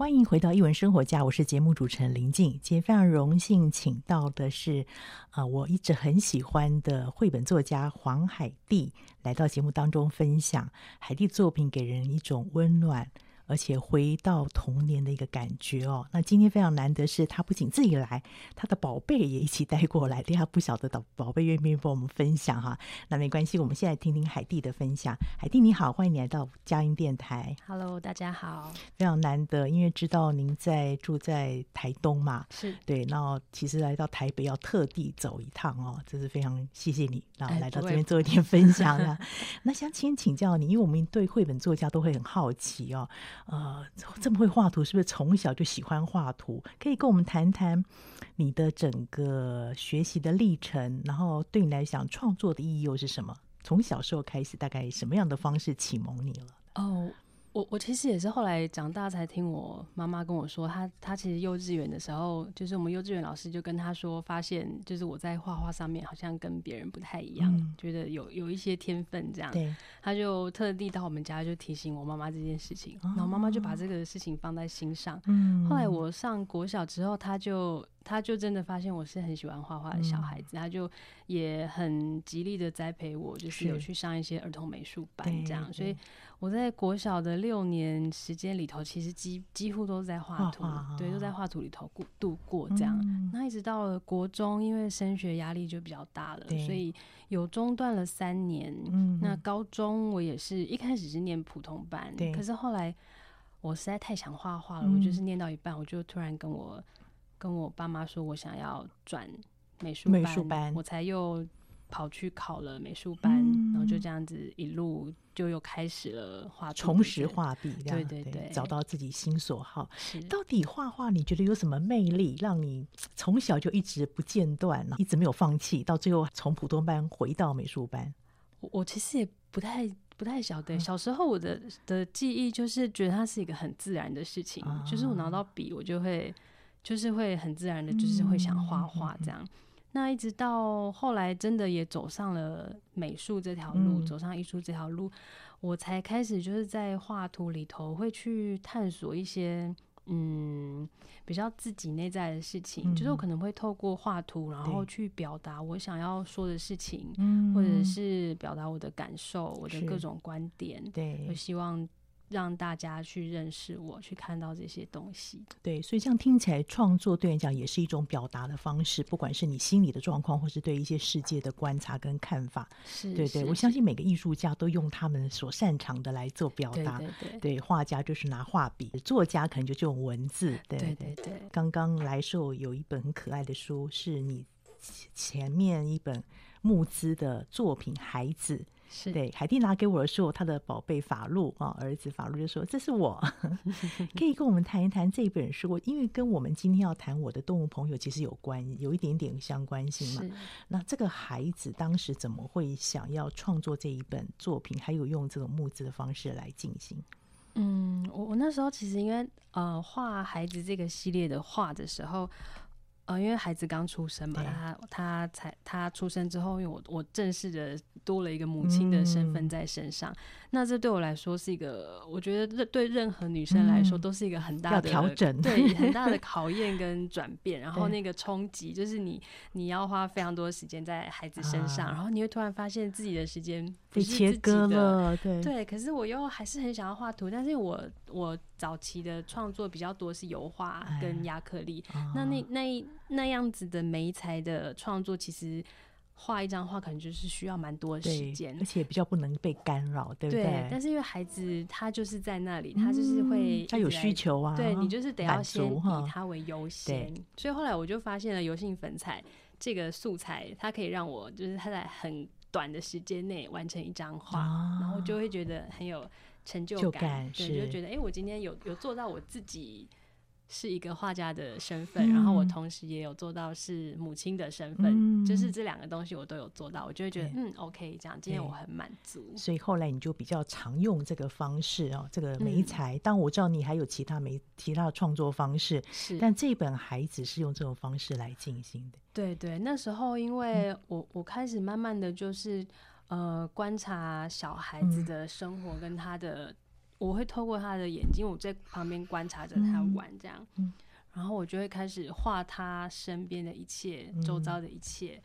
欢迎回到译文生活家，我是节目主持人林静。今天非常荣幸请到的是，啊、我一直很喜欢的绘本作家黄海蒂来到节目当中分享。海蒂作品给人一种温暖。而且回到童年的一个感觉哦。那今天非常难得是，他不仅自己来，他的宝贝也一起带过来。对他不晓得的宝贝愿不愿意帮我们分享哈？那没关系，我们现在听听海蒂的分享。海蒂你好，欢迎你来到佳音电台。Hello，大家好。非常难得，因为知道您在住在台东嘛，是对。那其实来到台北要特地走一趟哦，这是非常谢谢你，然后来到这边做一点分享啊。那想请请教你，因为我们对绘本作家都会很好奇哦。呃，这么会画图，是不是从小就喜欢画图？可以跟我们谈谈你的整个学习的历程，然后对你来讲，创作的意义又是什么？从小时候开始，大概什么样的方式启蒙你了？哦。我我其实也是后来长大才听我妈妈跟我说，她她其实幼稚园的时候，就是我们幼稚园老师就跟她说，发现就是我在画画上面好像跟别人不太一样，嗯、觉得有有一些天分这样。对，她就特地到我们家就提醒我妈妈这件事情，哦、然后妈妈就把这个事情放在心上。嗯，后来我上国小之后，她就。他就真的发现我是很喜欢画画的小孩子，嗯、他就也很极力的栽培我，就是有去上一些儿童美术班这样。所以我在国小的六年时间里头，其实几几乎都在画图，对，都在画图里头过度过这样。嗯、那一直到了国中，因为升学压力就比较大了，所以有中断了三年。嗯、那高中我也是一开始是念普通班，可是后来我实在太想画画了，嗯、我就是念到一半，我就突然跟我。跟我爸妈说，我想要转美术班，美术班，我才又跑去考了美术班，嗯、然后就这样子一路就又开始了画，重拾画笔，对对对，找到自己心所好。到底画画你觉得有什么魅力，让你从小就一直不间断，一直没有放弃，到最后从普通班回到美术班？我我其实也不太不太晓得，小时候我的的记忆就是觉得它是一个很自然的事情，啊、就是我拿到笔我就会。就是会很自然的，就是会想画画这样。嗯、那一直到后来，真的也走上了美术这条路，嗯、走上艺术这条路，我才开始就是在画图里头会去探索一些嗯比较自己内在的事情。嗯、就是我可能会透过画图，然后去表达我想要说的事情，或者是表达我的感受，我的各种观点。对，我希望。让大家去认识我，去看到这些东西。对，所以这样听起来，创作对你讲也是一种表达的方式，不管是你心里的状况，或是对一些世界的观察跟看法。是，对对，我相信每个艺术家都用他们所擅长的来做表达。对对对，对，画家就是拿画笔，作家可能就用文字。对对对，对。刚刚来受有一本很可爱的书，是你前面一本募资的作品《孩子》。是对，海蒂拿给我的时候，他的宝贝法路啊，儿子法路就说：“这是我，可以跟我们谈一谈这本书，因为跟我们今天要谈我的动物朋友其实有关，有一点点相关性嘛。那这个孩子当时怎么会想要创作这一本作品，还有用这种募资的方式来进行？嗯，我我那时候其实因为呃画孩子这个系列的画的时候。呃，因为孩子刚出生嘛，他他才他出生之后，因为我我正式的多了一个母亲的身份在身上，嗯、那这对我来说是一个，我觉得对任何女生来说都是一个很大的调整，对，很大的 考验跟转变。然后那个冲击就是你你要花非常多的时间在孩子身上，啊、然后你会突然发现自己的时间被切割了，对对。可是我又还是很想要画图，但是我我早期的创作比较多是油画跟亚克力，那那那。那样子的媒材的创作，其实画一张画可能就是需要蛮多的时间，而且比较不能被干扰，对不对？对，但是因为孩子他就是在那里，他就是会他有需求啊，对，你就是得要先以他为优先。所以后来我就发现了油性粉彩这个素材，它可以让我就是他在很短的时间内完成一张画，啊、然后就会觉得很有成就感，就感对，就觉得哎、欸，我今天有有做到我自己。是一个画家的身份，嗯、然后我同时也有做到是母亲的身份，嗯、就是这两个东西我都有做到，我就会觉得嗯，OK，这样今天我很满足。所以后来你就比较常用这个方式哦，这个媒材。当、嗯、我知道你还有其他媒其他的创作方式，是，但这本孩子是用这种方式来进行的。对对，那时候因为我我开始慢慢的就是呃观察小孩子的生活跟他的。我会透过他的眼睛，我在旁边观察着他玩，这样，嗯、然后我就会开始画他身边的一切，嗯、周遭的一切，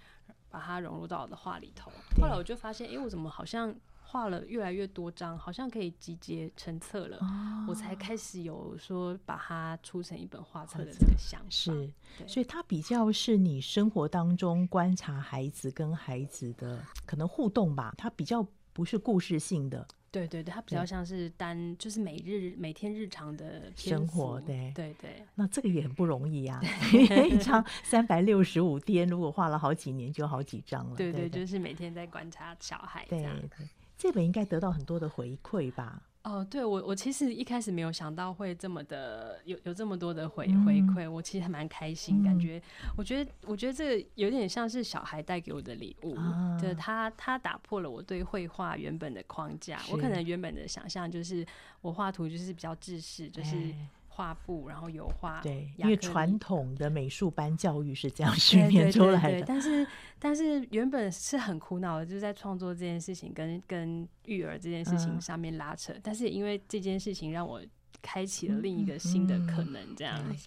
把它融入到我的画里头。后来我就发现，哎，我怎么好像画了越来越多张，好像可以集结成册了。哦、我才开始有说把它出成一本画册的这个想法。是，所以它比较是你生活当中观察孩子跟孩子的可能互动吧，它比较不是故事性的。对对对，它比较像是单，就是每日每天日常的生活，对对对。那这个也很不容易啊，一张三百六十五天，如果画了好几年，就好几张了。对对，就是每天在观察小孩。对对，这本应该得到很多的回馈吧？哦，对我，我其实一开始没有想到会这么的有有这么多的回回馈，我其实还蛮开心，感觉我觉得我觉得这个有点像是小孩带给我的礼物，就是他他打破了我对绘画原本的框架，我可能原本的想象就是我画图就是比较制式，就是。画布，然后油画。对，因为传统的美术班教育是这样训练出来的。对对对对，但是，但是原本是很苦恼的，就是在创作这件事情跟跟育儿这件事情上面拉扯。嗯、但是也因为这件事情，让我开启了另一个新的可能。这样、嗯嗯，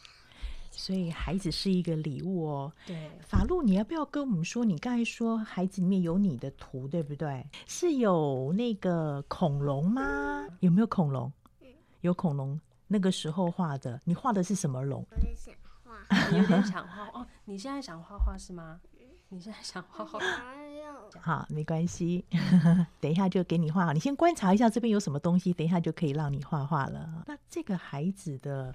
所以孩子是一个礼物哦。对，法露，你要不要跟我们说？你刚才说孩子里面有你的图，对不对？是有那个恐龙吗？有没有恐龙？有恐龙。那个时候画的，你画的是什么龙？我在想画，有点想画哦。你现在想画画是吗？你现在想画画？好，没关系，等一下就给你画。你先观察一下这边有什么东西，等一下就可以让你画画了。那这个孩子的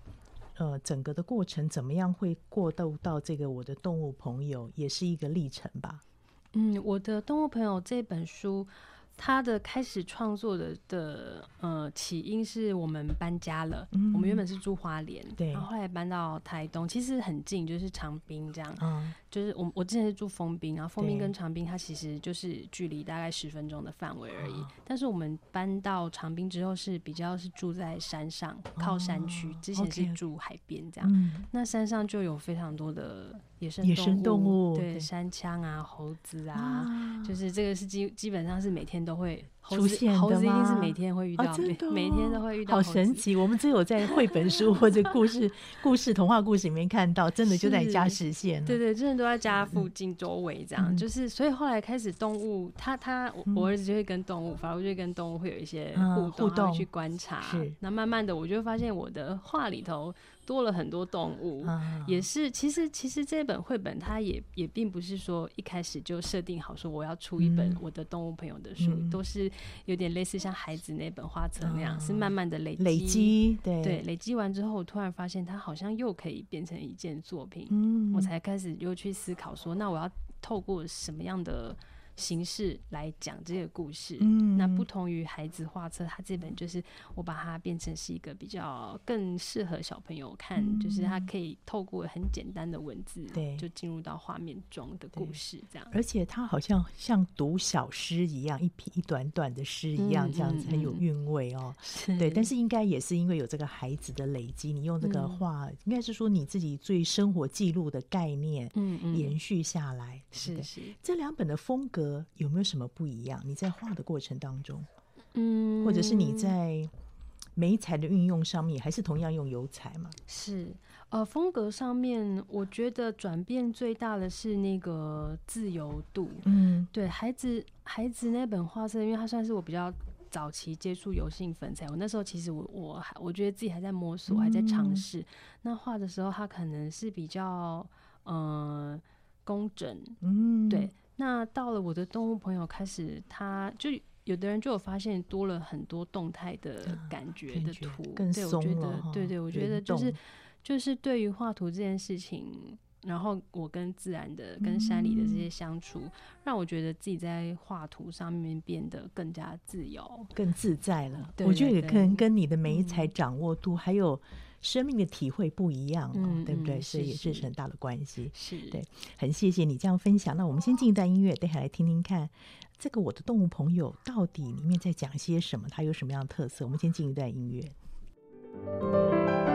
呃整个的过程怎么样会过渡到这个我的动物朋友，也是一个历程吧？嗯，我的动物朋友这本书。他的开始创作的的呃起因是我们搬家了，嗯、我们原本是住花莲，对，然后后来搬到台东，其实很近，就是长滨这样，嗯，就是我我之前是住封滨，然后封滨跟长滨它其实就是距离大概十分钟的范围而已，但是我们搬到长滨之后是比较是住在山上，靠山区，哦，之前是住海边这样，嗯，那山上就有非常多的。野生野生动物，对，山羌啊，猴子啊，啊，就是这个是基基本上是每天都会出现的吗？猴子一定是每天会遇到，每、哦、每天都会遇到。好神奇！我们只有在绘本书或者故事、故事、童话故事里面看到，真的就在家实现。对对，真的都在家附近周围这样、嗯。就是所以后来开始动物，他他我我儿子就会跟动物，反、嗯、而就会跟动物会有一些互动，去观察。是，那慢慢的我就会发现我的画里头。多了很多动物，嗯、也是其实其实这本绘本它也也并不是说一开始就设定好说我要出一本我的动物朋友的书，嗯、都是有点类似像孩子那本画册那样、嗯，是慢慢的累积累积，对。对，累积完之后，我突然发现它好像又可以变成一件作品，嗯、我才开始又去思考说，那我要透过什么样的。形式来讲这个故事，嗯，那不同于孩子画册，它这本就是我把它变成是一个比较更适合小朋友看，嗯，就是它可以透过很简单的文字，对，就进入到画面中的故事这样。而且它好像像读小诗一样，一篇一短短的诗一样，这样子很有韵味哦，嗯。对，但是应该也是因为有这个孩子的累积，你用这个画，嗯，应该是说你自己最生活记录的概念，嗯嗯，延续下来，是是。这两本的风格。有没有什么不一样？你在画的过程当中，嗯，或者是你在媒材的运用上面，还是同样用油彩吗？是，呃，风格上面，我觉得转变最大的是那个自由度。嗯，对孩子，孩子那本画册，因为它算是我比较早期接触油性粉彩，我那时候其实我我还我觉得自己还在摸索，还在尝试。嗯。那画的时候，它可能是比较呃工整，嗯，对。那到了我的动物朋友开始，他就有的人就有发现多了很多动态的感觉的图，更。对，我觉得，对对，我觉得就是就是对于画图这件事情，然后我跟自然的、跟山里的这些相处，嗯、让我觉得自己在画图上面变得更加自由、更自在了。对对对，我觉得也可能跟你的媒材掌握度还有。生命的体会不一样，嗯，对不对？所以也是很大的关系。是，对，很谢谢你这样分享。那我们先进一段音乐，等下来听听看这个我的动物朋友到底里面在讲些什么，它有什么样的特色？我们先进一段音乐。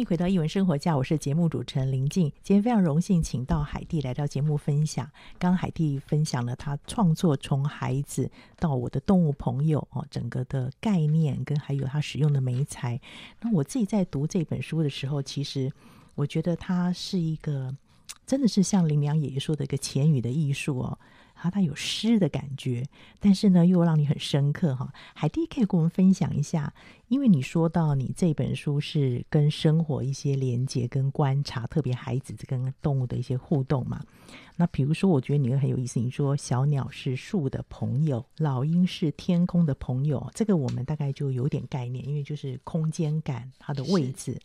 迎回到一文生活家，我是节目主持人林静。今天非常荣幸请到海蒂来到节目分享。刚海蒂分享了她创作从孩子到我的动物朋友哦，整个的概念跟还有他使用的媒材。那我自己在读这本书的时候，其实我觉得它是一个真的是像林良爷爷说的一个浅语的艺术哦。它它有诗的感觉，但是呢又让你很深刻哈。海蒂可以跟我们分享一下，因为你说到你这本书是跟生活一些连接跟观察，特别孩子跟动物的一些互动嘛。那比如说，我觉得你会很有意思，你说小鸟是树的朋友，老鹰是天空的朋友，这个我们大概就有点概念，因为就是空间感，它的位置。是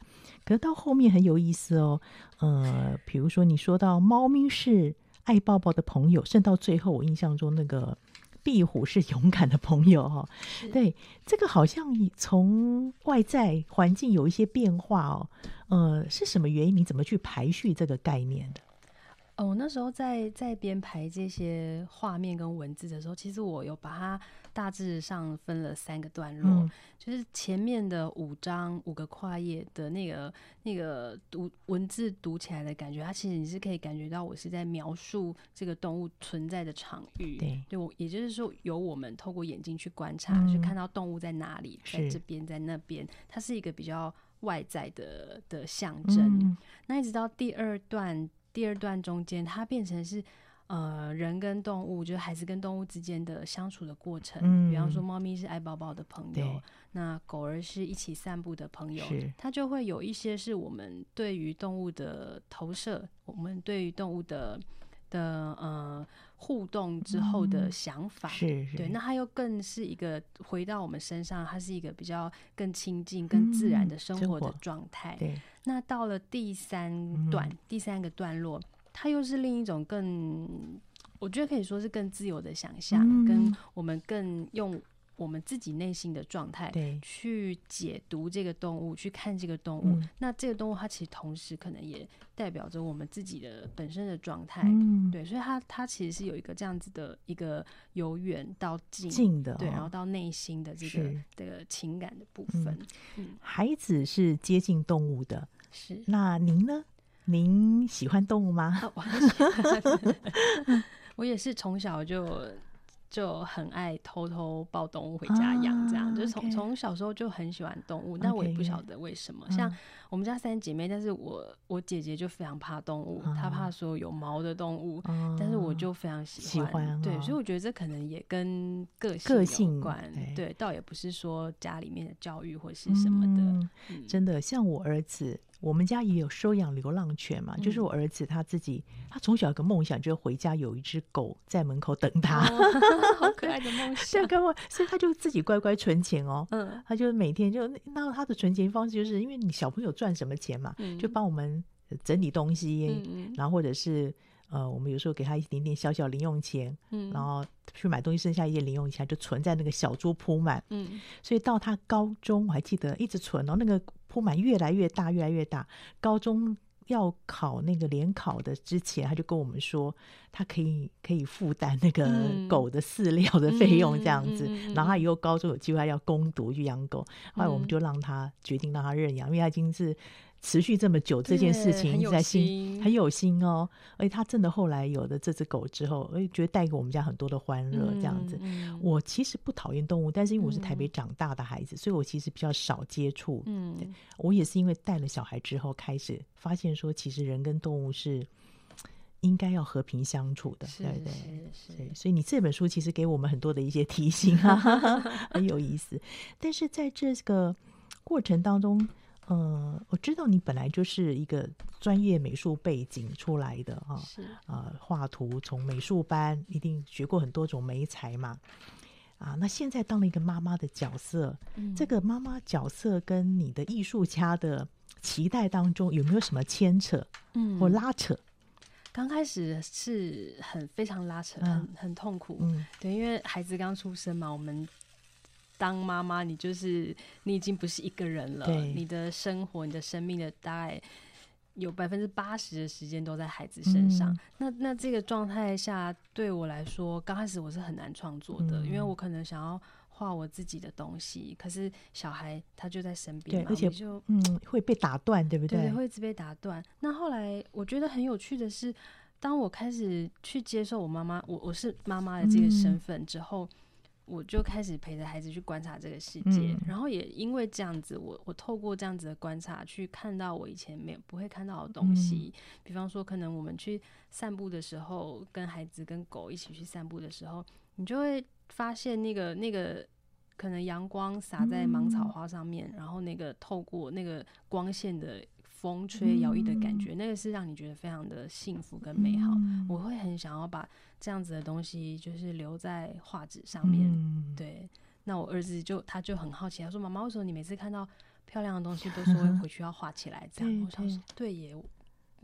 可是到后面很有意思哦，呃，比如说你说到猫咪是。爱抱抱的朋友，甚至到最后，我印象中那个壁虎是勇敢的朋友哈。是对，这个好像从外在环境有一些变化哦。呃，是什么原因？你怎么去排序这个概念的？哦，那时候在在编排这些画面跟文字的时候，其实我有把它。大致上分了三个段落，嗯、就是前面的五章五个跨页的那个那个读文字读起来的感觉，它其实你是可以感觉到我是在描述这个动物存在的场域。对，就也就是说，由我们透过眼睛去观察，嗯、去看到动物在哪里，在这边，在那边，它是一个比较外在的的象征。嗯、那一直到第二段，第二段中间，它变成是。呃，人跟动物，就是孩子跟动物之间的相处的过程。嗯，比方说，猫咪是爱抱抱的朋友，那狗儿是一起散步的朋友，它就会有一些是我们对于动物的投射，我们对于动物的的呃互动之后的想法，嗯、是，是对，那它又更是一个回到我们身上，它是一个比较更亲近、更自然的生活的状态。嗯、对，那到了第三段、嗯、第三个段落，它又是另一种更，我觉得可以说是更自由的想象，嗯、跟我们更用。我们自己内心的状态，去解读这个动物，去看这个动物。嗯、那这个动物它其实同时可能也代表着我们自己的本身的状态，嗯、对，所以它它其实是有一个这样子的一个由远到近，近的、哦，对，然后到内心的这个这个情感的部分。嗯嗯、孩子是接近动物的，是。那您呢？您喜欢动物吗？啊、我很喜欢，我也是从小就。就很爱偷偷抱动物回家养，这样、啊、就是从从 okay, 小时候就很喜欢动物，但我也不晓得为什么。Okay, 像我们家三姐妹，但是我我姐姐就非常怕动物，啊、她怕说有毛的动物，啊、但是我就非常喜欢。对，所以我觉得这可能也跟个性有关。对，倒也不是说家里面的教育或是什么的。真的，像我儿子。我们家也有收养流浪犬嘛，嗯、就是我儿子他自己，他从小有个梦想，就是回家有一只狗在门口等他，哦、好可爱的梦想。所以他就自己乖乖存钱哦。嗯，他就每天就那他的存钱方式，就是因为你小朋友赚什么钱嘛，嗯、就帮我们整理东西，嗯、然后或者是呃，我们有时候给他一点点小小零用钱，嗯，然后去买东西剩下一些零用钱就存在那个小桌铺满，嗯，所以到他高中我还记得一直存哦，那个。铺满越来越大，越来越大。高中要考那个联考的之前，他就跟我们说，他可以可以负担那个狗的饲料的费用，这样子。嗯、然后他以后高中有机会要攻读去养狗，后来我们就让他决定让他认养，因为他已经是。持续这么久，这件事情在心很有心哦，而且他真的后来有了这只狗之后，哎，觉得带给我们家很多的欢乐，这样子。嗯、我其实不讨厌动物，但是因为我是台北长大的孩子，嗯、所以我其实比较少接触。嗯，我也是因为带了小孩之后，开始发现说，其实人跟动物是应该要和平相处的，对对对。所以你这本书其实给我们很多的一些提醒啊，很有意思。但是在这个过程当中。呃，我知道你本来就是一个专业美术背景出来的哈，是啊，画图从美术班一定学过很多种媒材嘛，啊，那现在当了一个妈妈的角色，嗯、这个妈妈角色跟你的艺术家的期待当中有没有什么牵扯，嗯，或拉扯？刚开始是很非常拉扯，很很痛苦，嗯，对，因为孩子刚出生嘛，我们。当妈妈，你就是你已经不是一个人了。你的生活，你的生命的大概有百分之八十的时间都在孩子身上。嗯、那那这个状态下，对我来说，刚开始我是很难创作的，嗯、因为我可能想要画我自己的东西，可是小孩他就在身边，嘛，而且就嗯会被打断，对不对？对，会一直被打断。那后来我觉得很有趣的是，当我开始去接受我妈妈，我我是妈妈的这个身份之后。嗯我就开始陪着孩子去观察这个世界，嗯、然后也因为这样子，我我透过这样子的观察，去看到我以前没有不会看到的东西。嗯、比方说，可能我们去散步的时候，跟孩子跟狗一起去散步的时候，你就会发现那个那个可能阳光洒在芒草花上面，嗯、然后那个透过那个光线的。风吹摇曳的感觉，嗯、那个是让你觉得非常的幸福跟美好。嗯、我会很想要把这样子的东西，就是留在画纸上面。嗯、对，那我儿子就他就很好奇，他说：“妈妈，为什么你每次看到漂亮的东西，都说 回去要画起来？”这样，我想说：“对耶。”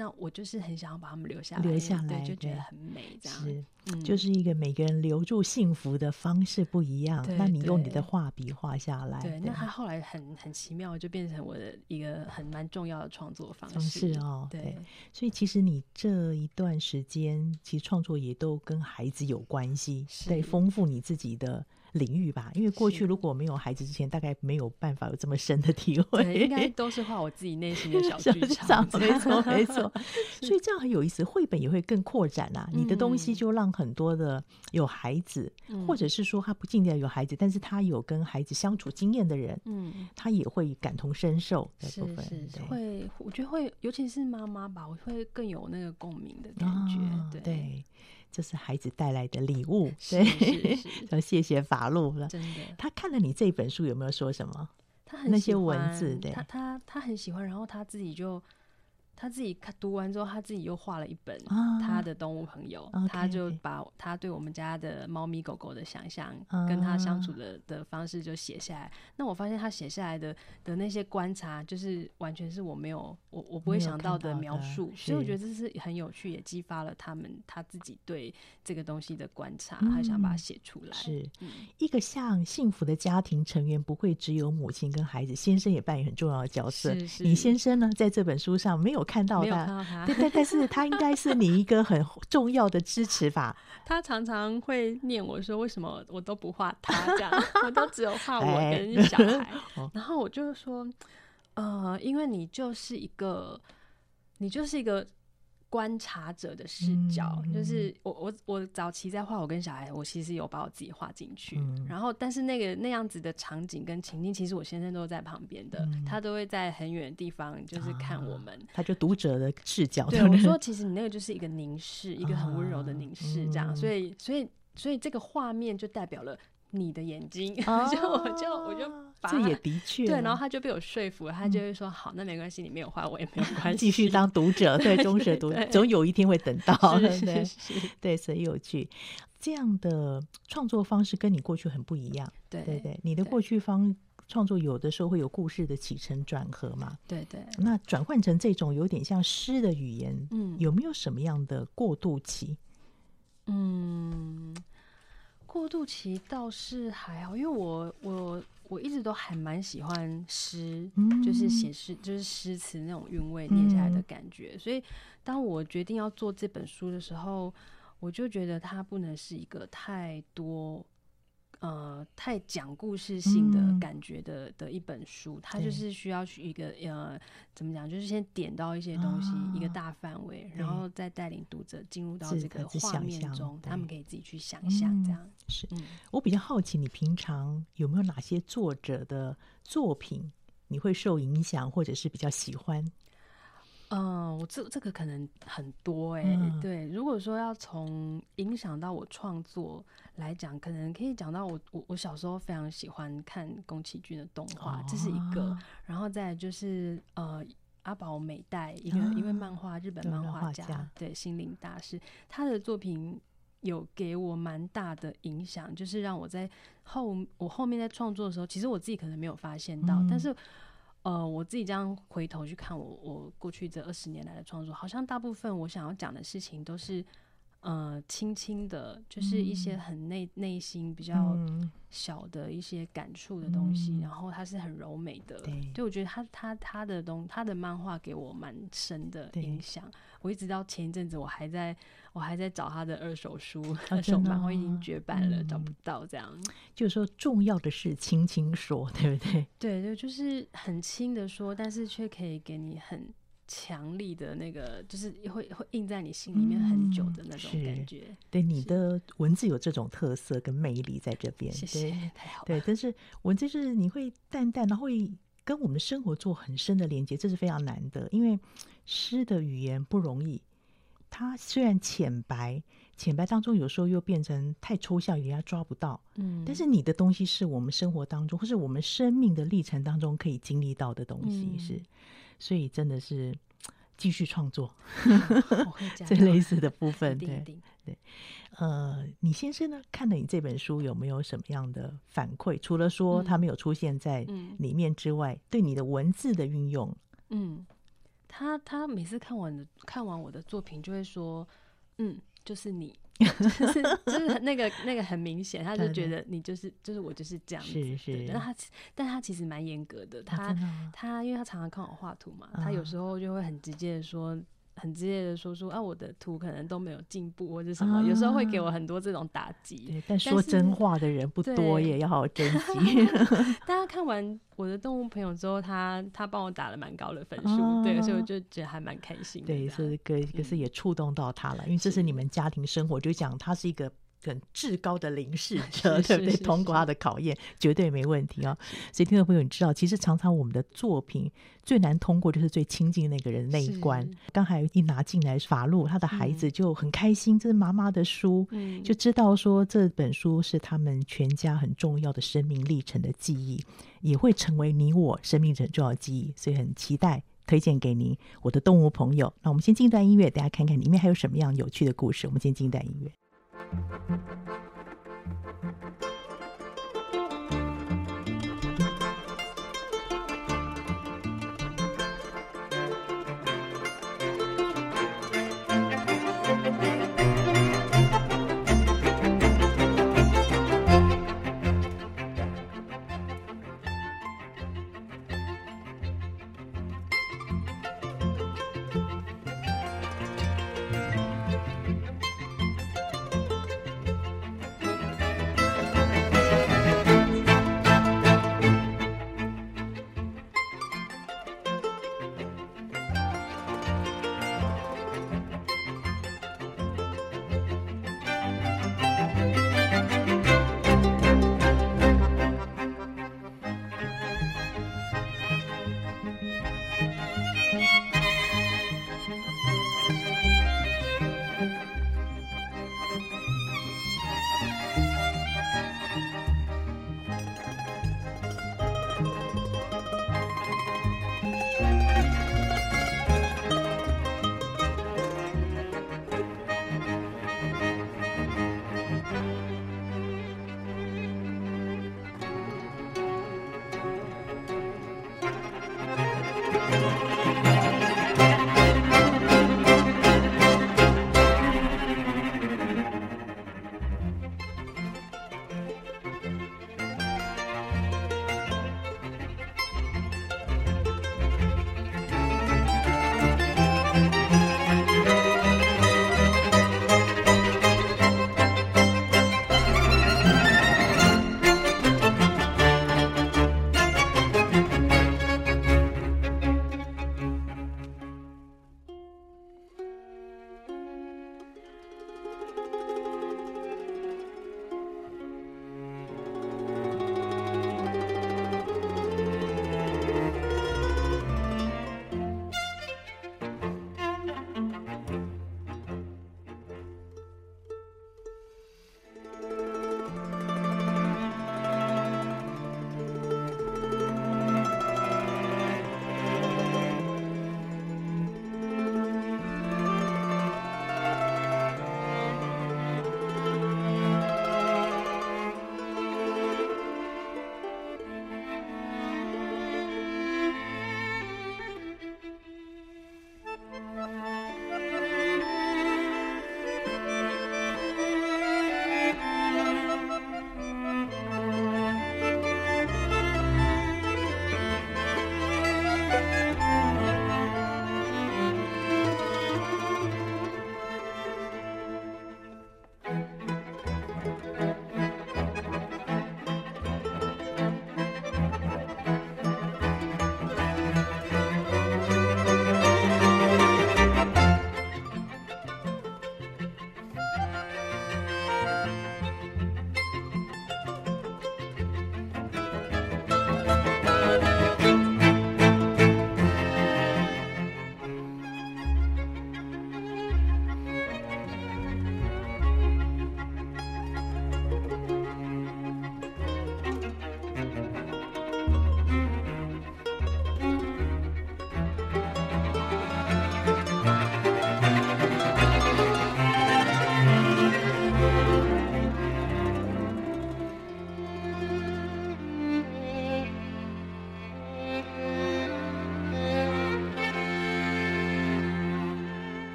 那我就是很想要把他们留下来，留下来，对，就觉得很美，这样是，嗯、就是一个每个人留住幸福的方式不一样。那你用你的画笔画下来，对，对那他后来很很奇妙，就变成我的一个很蛮重要的创作方式哦。对，对，所以其实你这一段时间，其实创作也都跟孩子有关系，是对，丰富你自己的。领域吧，因为过去如果没有孩子之前，大概没有办法有这么深的体会。应该都是画我自己内心的 小剧场，没错没错。所以这样很有意思，绘本也会更扩展啊。嗯、你的东西就让很多的有孩子，嗯、或者是说他不尽然有孩子，但是他有跟孩子相处经验的人，嗯，他也会感同身受的部分。是是，会，我觉得会，尤其是妈妈吧，我会更有那个共鸣的感觉。对这是孩子带来的礼物，对，要 谢谢法路了。真的，他看了你这本书有没有说什么？他很喜欢那些文字，对，他他他很喜欢，然后他自己就他自己看读完之后，他自己又画了一本他的动物朋友，啊、他就把他对我们家的猫咪狗狗的想象，跟他相处的的方式就写下来。啊、那我发现他写下来的的那些观察，就是完全是我没有我我不会想到的描述，所以我觉得这是很有趣，也激发了他们他自己对这个东西的观察，他想把它写出来。是、嗯、一个像幸福的家庭成员，不会只有母亲跟孩子，先生也扮演很重要的角色。是是，你先生呢，在这本书上没有。看到他，对对，但是他应该是你一个很 重要的支持吧？他常常会念我说：“为什么我都不画他 这样？我都只有画我跟小孩。哎”然后我就说：“呃，因为你就是一个，你就是一个。”观察者的视角，嗯、就是我我我早期在画我跟小孩，我其实有把我自己画进去，嗯、然后但是那个那样子的场景跟情境，其实我先生都在旁边的，嗯、他都会在很远的地方就是看我们，啊、他就读者的视角。对，我说其实你那个就是一个凝视，一个很温柔的凝视，这样，所以所以所以这个画面就代表了。你的眼睛，啊、就我就我就把，这也的确对，然后他就被我说服了，他就会说、嗯、好，那没关系，你没有画我也没有关系，继续当读者，对，忠实读者，总有一天会等到，对，所以有趣。这样的创作方式跟你过去很不一样，对对。对，你的过去方创作有的时候会有故事的起承转合嘛，对对，那转换成这种有点像诗的语言，嗯，有没有什么样的过渡期？嗯。过渡期倒是还好，因为我我我一直都还蛮喜欢诗，嗯、就是写诗，就是诗词那种韵味念下来的感觉。嗯、所以当我决定要做这本书的时候，我就觉得它不能是一个太多。呃，太讲故事性的感觉的、嗯、的一本书，它就是需要去一个呃，怎么讲，就是先点到一些东西，啊、一个大范围，然后再带领读者进入到这个画面中，他们可以自己去想象。这样、嗯、是。我比较好奇，你平常有没有哪些作者的作品你会受影响，或者是比较喜欢？嗯，我这这个可能很多哎、欸，嗯、对。如果说要从影响到我创作来讲，可能可以讲到我我我小时候非常喜欢看宫崎骏的动画，哦、这是一个。然后再就是呃阿宝美代一个一位漫画日本漫画家，家对心灵大师，他的作品有给我蛮大的影响，就是让我在后我后面在创作的时候，其实我自己可能没有发现到，嗯、但是。呃，我自己这样回头去看我我过去这二十年来的创作，好像大部分我想要讲的事情都是呃轻轻的，就是一些很内内、嗯、心比较小的一些感触的东西，嗯、然后它是很柔美的。对，就我觉得他他他的东他的漫画给我蛮深的影响。我一直到前一阵子，我还在我还在找他的二手书，二手漫画已经绝版了，嗯、找不到。这样就是说，重要的事轻轻说，对不对？对对，就是很轻的说，但是却可以给你很强力的那个，就是会会印在你心里面很久的那种感觉。嗯、对，你的文字有这种特色跟魅力在这边，谢谢，太好了。对，但是文字是你会淡淡，然后会跟我们的生活做很深的连接，这是非常难的，因为。诗的语言不容易，它虽然浅白，浅白当中有时候又变成太抽象，人家抓不到。嗯，但是你的东西是我们生活当中，或是我们生命的历程当中可以经历到的东西，是，嗯、所以真的是继续创作，这类似的部 分，对对。呃，你先生呢？看了你这本书有没有什么样的反馈？除了说他没有出现在里面之外，嗯、对你的文字的运用，嗯。他他每次看完的看完我的作品，就会说：“嗯，就是你，就是就是 那个那个很明显，他就觉得你就是就是我就是这样子。是是。但他但他其实蛮严格的，他他因为他常常看我画图嘛，他有时候就会很直接的说。”很直接的说说啊，我的图可能都没有进步或者什么，啊、有时候会给我很多这种打击。但说真话的人不多，也要好好珍惜。大家看完我的动物朋友之后，他他帮我打了蛮高的分数，啊、对，所以我就觉得还蛮开心的。对，是可可是也触动到他了，嗯、因为这是你们家庭生活，就讲他是一个。很至高的凝视 者，对不对？通过他的考验，绝对没问题哦。所以，听众朋友，你知道，其实常常我们的作品最难通过，就是最亲近那个人那一关。刚才一拿进来，法路他的孩子就很开心，这是妈妈的书，就知道说这本书是他们全家很重要的生命历程的记忆，也会成为你我生命很重要的记忆，所以很期待。推荐给您，我的动物朋友。那我们先进一段音乐，大家看看里面还有什么样有趣的故事。我们先进一段音乐。Thank you.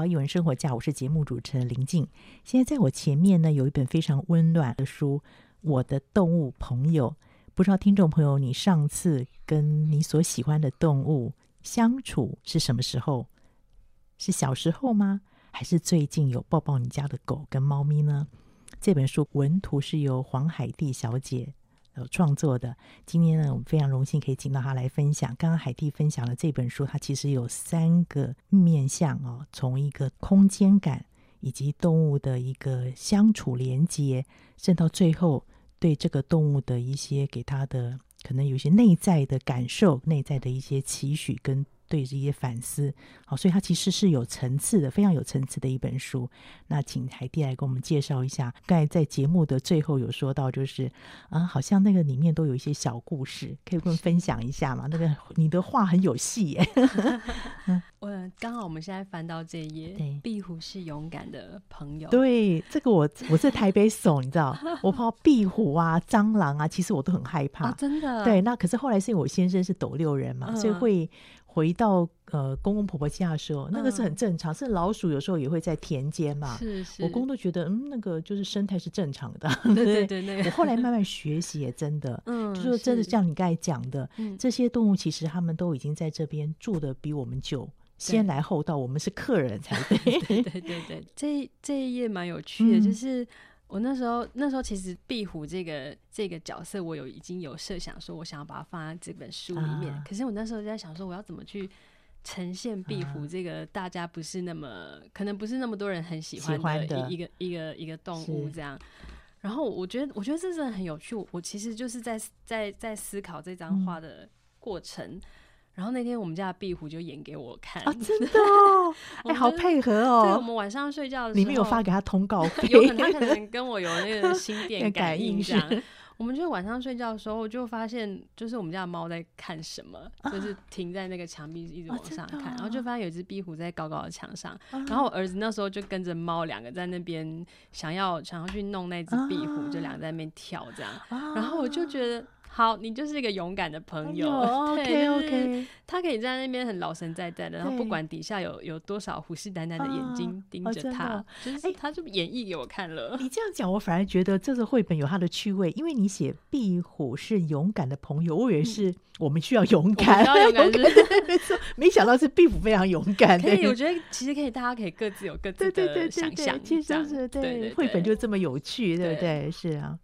到《艺文生活家》，我是节目主持人林静。现在在我前面呢，有一本非常温暖的书《我的动物朋友》。不知道听众朋友，你上次跟你所喜欢的动物相处是什么时候？是小时候吗？还是最近有抱抱你家的狗跟猫咪呢？这本书文图是由黄海蒂小姐有创作的。今天呢，我们非常荣幸可以请到他来分享。刚刚海蒂分享了这本书，它其实有三个面向哦，从一个空间感，以及动物的一个相处连接，甚至到最后对这个动物的一些给他的可能有些内在的感受、内在的一些期许跟。对这些反思，好，所以它其实是有层次的，非常有层次的一本书。那请海蒂来给我们介绍一下。刚才在节目的最后有说到，就是啊，好像那个里面都有一些小故事，可以跟我们分享一下吗？那个你的话很有戏耶。我刚好我们现在翻到这一页，对，壁虎是勇敢的朋友。对，这个我我在台北怂，你知道，我怕壁虎啊、蟑螂啊，其实我都很害怕。哦、真的。对，那可是后来是因为我先生是斗六人嘛，嗯、所以会。回到呃公公婆婆家的时候，那个是很正常。是、嗯、老鼠有时候也会在田间嘛。是是。我公都觉得嗯，那个就是生态是正常的。对对对，对。我后来慢慢学习，也真的，嗯，就说真的像你刚才讲的，这些动物其实他们都已经在这边住的比我们久，先来后到，我们是客人才对。对对对对，这这一页蛮有趣的，嗯、就是。我那时候，那时候其实壁虎这个这个角色，我有已经有设想，说我想要把它放在这本书里面。啊、可是我那时候就在想说，我要怎么去呈现壁虎这个大家不是那么、啊、可能不是那么多人很喜欢的一个一个一个动物这样。然后我觉得，我觉得这真的很有趣。我其实就是在在在思考这张画的过程。嗯然后那天我们家的壁虎就演给我看啊，真的哦，哎，好配合哦。对，我们晚上睡觉的时候，里面有发给他通告费，有可能他可能跟我有那个心电感应这样。我们就晚上睡觉的时候就发现，就是我们家的猫在看什么，啊、就是停在那个墙壁一直往上看，啊、然后就发现有一只壁虎在高高的墙上，啊、然后我儿子那时候就跟着猫两个在那边想要想要去弄那只壁虎，啊、就两个在那边跳这样，啊、然后我就觉得。好，你就是一个勇敢的朋友。OK OK，他可以在那边很老神在在的，然后不管底下有有多少虎视眈眈的眼睛盯着他，哎，他就演绎给我看了。你这样讲，我反而觉得这个绘本有它的趣味，因为你写壁虎是勇敢的朋友，我以为是我们需要勇敢，勇敢，没错，没想到是壁虎非常勇敢。可以，我觉得其实可以，大家可以各自有各自的想象，其实是对绘本就这么有趣，对不对？是啊。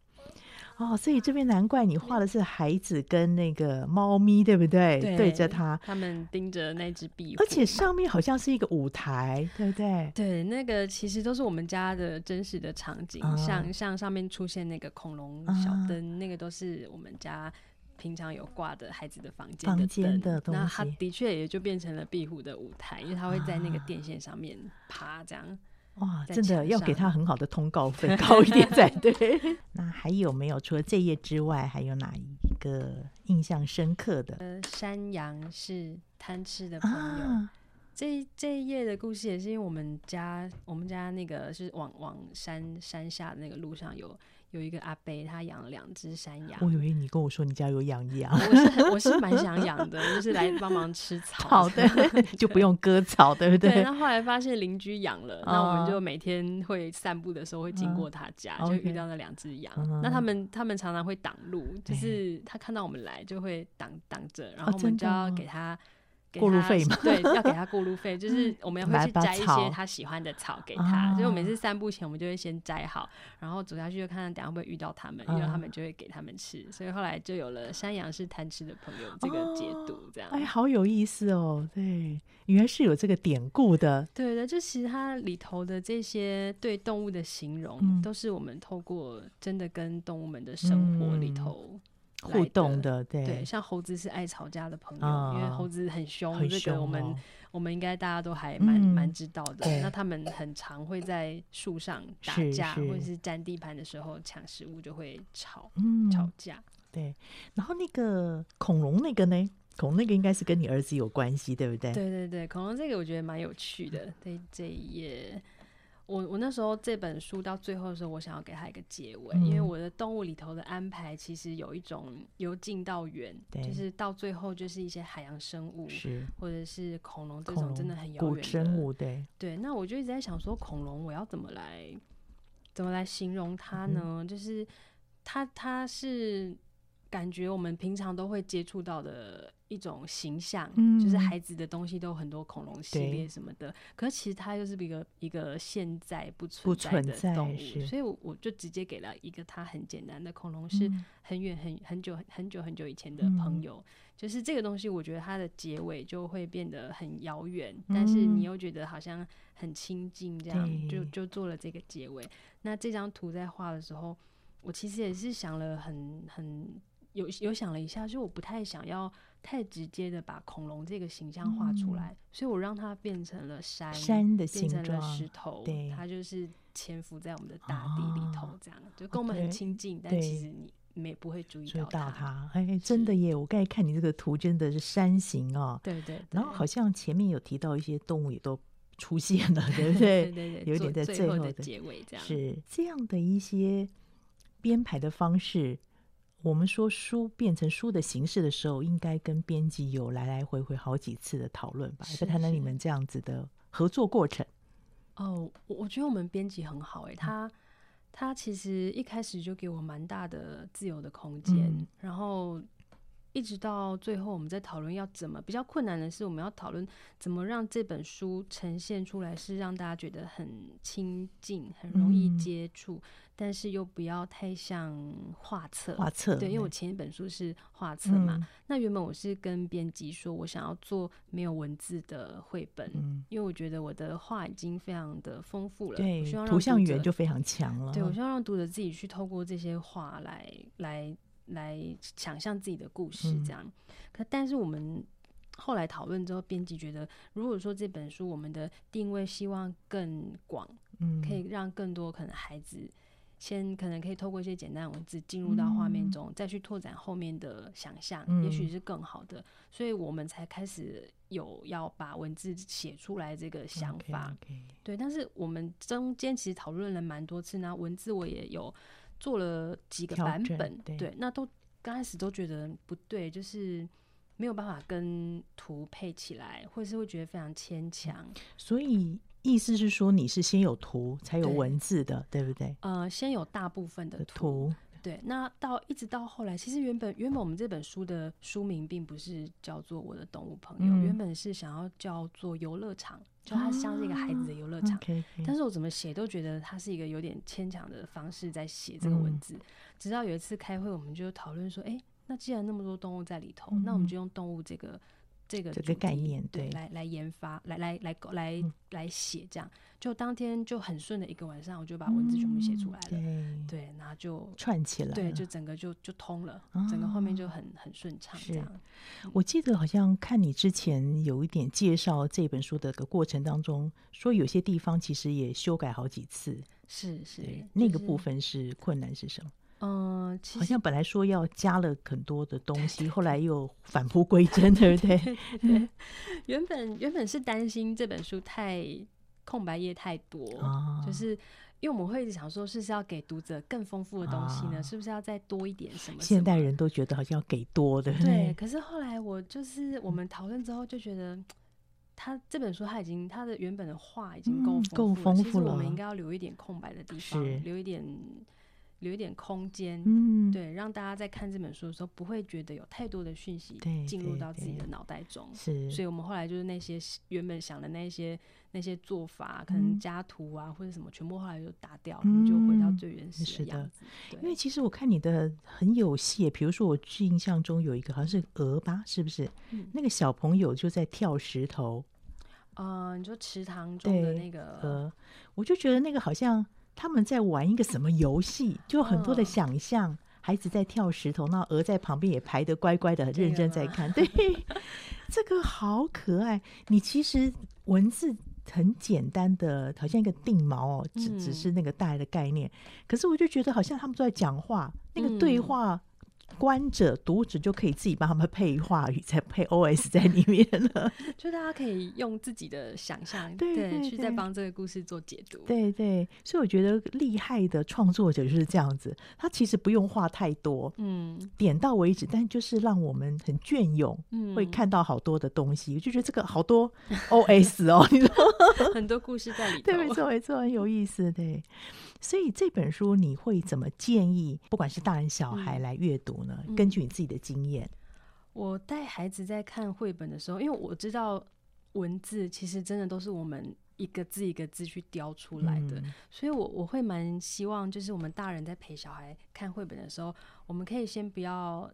哦，所以这边难怪你画的是孩子跟那个猫咪，对不对？对，着它，他们盯着那只壁虎，而且上面好像是一个舞台，对不对？对，那个其实都是我们家的真实的场景，嗯、像像上面出现那个恐龙小灯，嗯、那个都是我们家平常有挂的孩子的房间的灯的东西。那它的确也就变成了壁虎的舞台，因为它会在那个电线上面爬，这样。哇，真的要给他很好的通告费，高一点才对。那还有没有？除了这页之外，还有哪一个印象深刻的？呃，山羊是贪吃的朋友。啊、这这一页的故事也是因为我们家，我们家那个是往往山山下的那个路上有。有一个阿伯，他养了两只山羊。我以为你跟我说你家有养羊，我是我是蛮想养的，就是来帮忙吃草。好的，就不用割草，对不对？对。那后来发现邻居养了，那我们就每天会散步的时候会经过他家，就遇到那两只羊。那他们他们常常会挡路，就是他看到我们来就会挡挡着，然后我们就要给他。过路费嘛，对，要给他过路费，就 是我们会去摘一些他喜欢的草给他。所以我每次散步前，我们就会先摘好，然后走下去就看看等下会不会遇到他们，遇到他们就会给他们吃。所以后来就有了“山羊是贪吃的朋友”这个解读，这样。哎，好有意思哦！对，原来是有这个典故的。对的，就其实它里头的这些对动物的形容，都是我们透过真的跟动物们的生活里头。互动的，对对，像猴子是爱吵架的朋友，哦、因为猴子很凶，很凶哦、这个我们我们应该大家都还蛮蛮、嗯、知道的。那他们很常会在树上打架，或者是占地盘的时候抢食物就会吵、嗯、吵架。对，然后那个恐龙那个呢？恐龙那个应该是跟你儿子有关系，对不对？对对对，恐龙这个我觉得蛮有趣的。对，这一页。我我那时候这本书到最后的时候，我想要给他一个结尾，嗯、因为我的动物里头的安排其实有一种由近到远，就是到最后就是一些海洋生物，是或者是恐龙这种真的很遥远的古生物，对对。那我就一直在想说，恐龙我要怎么来怎么来形容它呢？嗯、就是它它是感觉我们平常都会接触到的。一种形象，嗯、就是孩子的东西都有很多恐龙系列什么的，可是其实它又是一个一个现在不存在的动物，所以我我就直接给了一个它很简单的恐龙，是很远很很久很久很久以前的朋友，嗯、就是这个东西，我觉得它的结尾就会变得很遥远，嗯、但是你又觉得好像很亲近，这样就就做了这个结尾。那这张图在画的时候，我其实也是想了很很有有想了一下，就我不太想要。太直接的把恐龙这个形象画出来，嗯、所以我让它变成了山，山的形状，变成了石头，对，它就是潜伏在我们的大地里头，这样、哦、就跟我们很亲近，对但其实你没不会注意到它。哎，是真的耶！我刚才看你这个图，真的是山形哦。对，对对。然后好像前面有提到一些动物也都出现了，对不对？对对对，有点在最后的结尾这样。是这样的一些编排的方式。我们说书变成书的形式的时候，应该跟编辑有来来回回好几次的讨论吧？再谈谈你们这样子的合作过程。哦，我我觉得我们编辑很好诶、欸，他他其实一开始就给我蛮大的自由的空间，嗯、然后。一直到最后，我们在讨论要怎么比较困难的是，我们要讨论怎么让这本书呈现出来，是让大家觉得很亲近、很容易接触，嗯、但是又不要太像画册。画册对，因为我前一本书是画册嘛。嗯、那原本我是跟编辑说，我想要做没有文字的绘本，嗯、因为我觉得我的画已经非常的丰富了，对，我希望图像源就非常强了。对，我希望让读者自己去透过这些画来来。来想象自己的故事，这样。嗯、可但是我们后来讨论之后，编辑觉得，如果说这本书我们的定位希望更广，嗯，可以让更多可能孩子先可能可以透过一些简单的文字进入到画面中，嗯、再去拓展后面的想象，嗯、也许是更好的。所以我们才开始有要把文字写出来这个想法。Okay, okay. 对，但是我们中间其实讨论了蛮多次呢，文字我也有。做了几个版本，对，对，那都刚开始都觉得不对，就是没有办法跟图配起来，或者是会觉得非常牵强。所以意思是说，你是先有图才有文字的，对，对不对？呃，先有大部分的图。对，那到一直到后来，其实原本原本我们这本书的书名并不是叫做《我的动物朋友》，嗯，原本是想要叫做游乐场，就它像是一个孩子的游乐场。啊、但是我怎么写都觉得它是一个有点牵强的方式在写这个文字。嗯、直到有一次开会，我们就讨论说，哎，那既然那么多动物在里头，嗯、那我们就用动物这个。这个这个概念，对，来来研发，来来来来来写，这样。就当天就很顺的一个晚上，我就把文字全部写出来了，对，然后就串起来，对，就整个就就通了，整个后面就很很顺畅。这样，我记得好像看你之前有一点介绍这本书的个过程当中，说有些地方其实也修改好几次，是是，那个部分是困难是什么？实好像本来说要加了很多的东西，后来又返璞归真，对不对？对，原本原本是担心这本书太空白页太多，啊、就是因为我们会一直想说，是不是要给读者更丰富的东西呢？哦、是不是要再多一点什么，什么？现代人都觉得好像要给多的，对。可是后来我就是我们讨论之后就觉得，他这本书他已经他的原本的话已经够够丰富了，我们应该要留一点空白的地方，留一点。留一点空间，嗯，对，让大家在看这本书的时候不会觉得有太多的讯息进入到自己的脑袋中。是，所以我们后来就是那些原本想的那些那些做法，可能加图啊或者什么，全部后来就打掉，嗯、就回到最原始的样子。对，因为其实我看你的很有戏，比如说我印象中有一个好像是鹅吧，是不是？嗯、那个小朋友就在跳石头。嗯、呃，你说池塘中的那个鹅，我就觉得那个好像。他们在玩一个什么游戏？就很多的想象，哦、孩子在跳石头，那鹅在旁边也排得乖乖的，很认真在看。对，这个好可爱。你其实文字很简单的，好像一个定锚哦，只只是那个大的概念。嗯、可是我就觉得好像他们都在讲话，那个对话观者、读者就可以自己帮他们配话语，再配 OS 在里面了。就大家可以用自己的想象，对，对，对，对，去再帮这个故事做解读。对对，所以我觉得厉害的创作者就是这样子，他其实不用画太多，嗯，点到为止，但就是让我们很隽永，嗯，会看到好多的东西。我就觉得这个好多 OS 哦，你说 很多故事在里头，对，没错没错，很有意思，对。所以这本书你会怎么建议，不管是大人小孩来阅读根据你自己的经验，我带孩子在看绘本的时候，因为我知道文字其实真的都是我们一个字一个字去雕出来的，嗯、所以我我会蛮希望，就是我们大人在陪小孩看绘本的时候，我们可以先不要。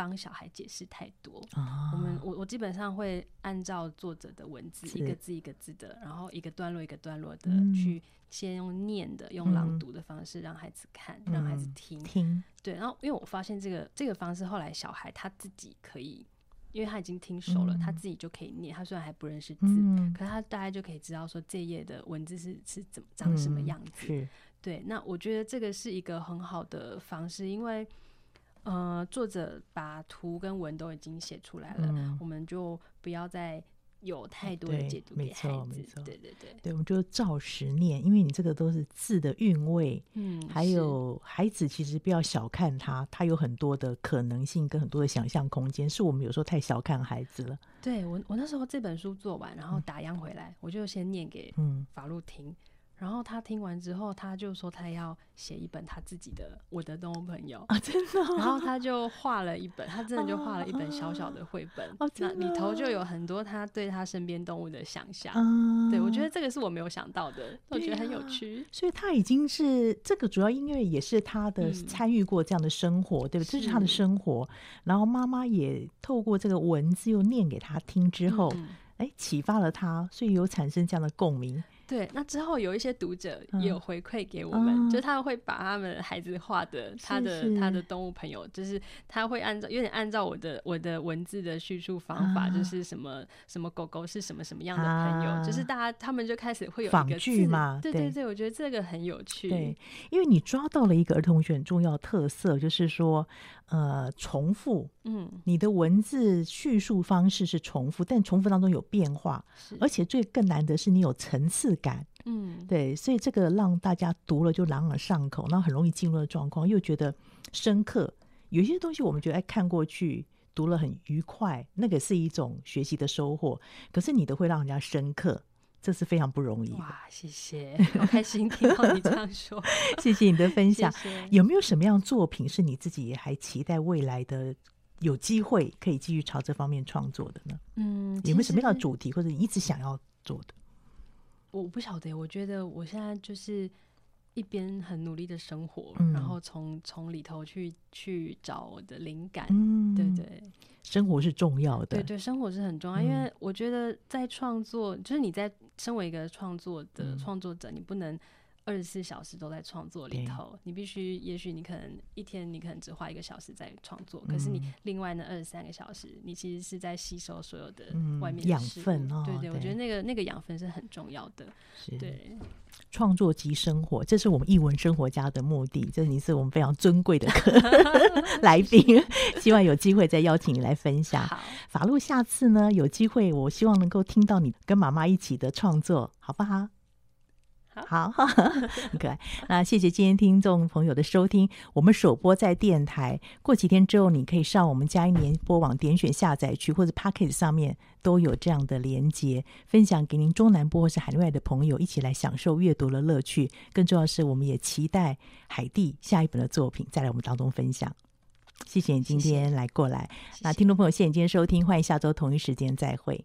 帮小孩解释太多，哦、我们我我基本上会按照作者的文字一个字一个字的，然后一个段落一个段落的去先用念的，嗯、用朗读的方式让孩子看，嗯、让孩子听听。对，然后因为我发现这个这个方式后来小孩他自己可以，因为他已经听熟了，嗯、他自己就可以念。他虽然还不认识字，嗯、可是他大概就可以知道说这页的文字是是怎么长什么样子。嗯、对，那我觉得这个是一个很好的方式，因为。呃，作者把图跟文都已经写出来了，嗯、我们就不要再有太多的解读给孩子。没错，对对对，对，我们就照实念，因为你这个都是字的韵味，嗯，还有孩子其实不要小看他，他有很多的可能性跟很多的想象空间，是我们有时候太小看孩子了。对我，我那时候这本书做完，然后打样回来，嗯、我就先念给法路听。嗯然后他听完之后，他就说他要写一本他自己的《我的动物朋友》啊，真的。然后他就画了一本，他真的就画了一本小小的绘本，那里头就有很多他对他身边动物的想象。啊、对，我觉得这个是我没有想到的，我觉得很有趣。所以他已经是这个主要音乐也是他的参与过这样的生活，嗯、对不对？这是他的生活。然后妈妈也透过这个文字又念给他听之后，哎、嗯，启发了他，所以有产生这样的共鸣。对，那之后有一些读者也有回馈给我们，嗯、就他会把他们孩子画的他的他的动物朋友，就是他会按照有点按照我的我的文字的叙述方法，啊、就是什么什么狗狗是什么什么样的朋友，啊、就是大家他们就开始会有一个仿句嘛，对对对，我觉得这个很有趣。对，因为你抓到了一个儿童学很重要特色，就是说呃重复，嗯，你的文字叙述方式是重复，但重复当中有变化，是。而且最更难得是你有层次感。嗯，对，所以这个让大家读了就朗朗上口，然后很容易进入的状况，又觉得深刻。有些东西我们觉得哎，看过去读了很愉快，那个是一种学习的收获。可是你的会让人家深刻，这是非常不容易。哇，谢谢，好开心听到你这样说，谢谢你的分享。谢谢。有没有什么样作品是你自己也还期待未来的有机会可以继续朝这方面创作的呢？嗯，有没有什么样的主题或者你一直想要做的？我不晓得，我觉得我现在就是一边很努力的生活，嗯、然后从从里头去去找我的灵感，嗯、对对，生活是重要的，对对，生活是很重要，嗯、因为我觉得在创作，就是你在身为一个创作的创作者，嗯、你不能。二十四小时都在创作里头，你必须，也许你可能一天你可能只花一个小时在创作，嗯、可是你另外那二十三个小时，你其实是在吸收所有的外面的养分哦。对，对我觉得那个那个养分是很重要的。是对，创作及生活，这是我们艺文生活家的目的。这是你是我们非常尊贵的 来宾，希望有机会再邀请你来分享。法露，下次呢有机会，我希望能够听到你跟妈妈一起的创作，好不好？好，很可爱。那谢谢今天听众朋友的收听。我们首播在电台，过几天之后，你可以上我们嘉音联播网点选下载区，或者 Podcast 上面都有这样的连接，分享给您中南部或是海外的朋友一起来享受阅读的乐趣。更重要的是，我们也期待海蒂下一本的作品再来我们当中分享。谢谢你今天来过来。谢谢。那听众朋友，谢谢你今天收听，欢迎下周同一时间再会。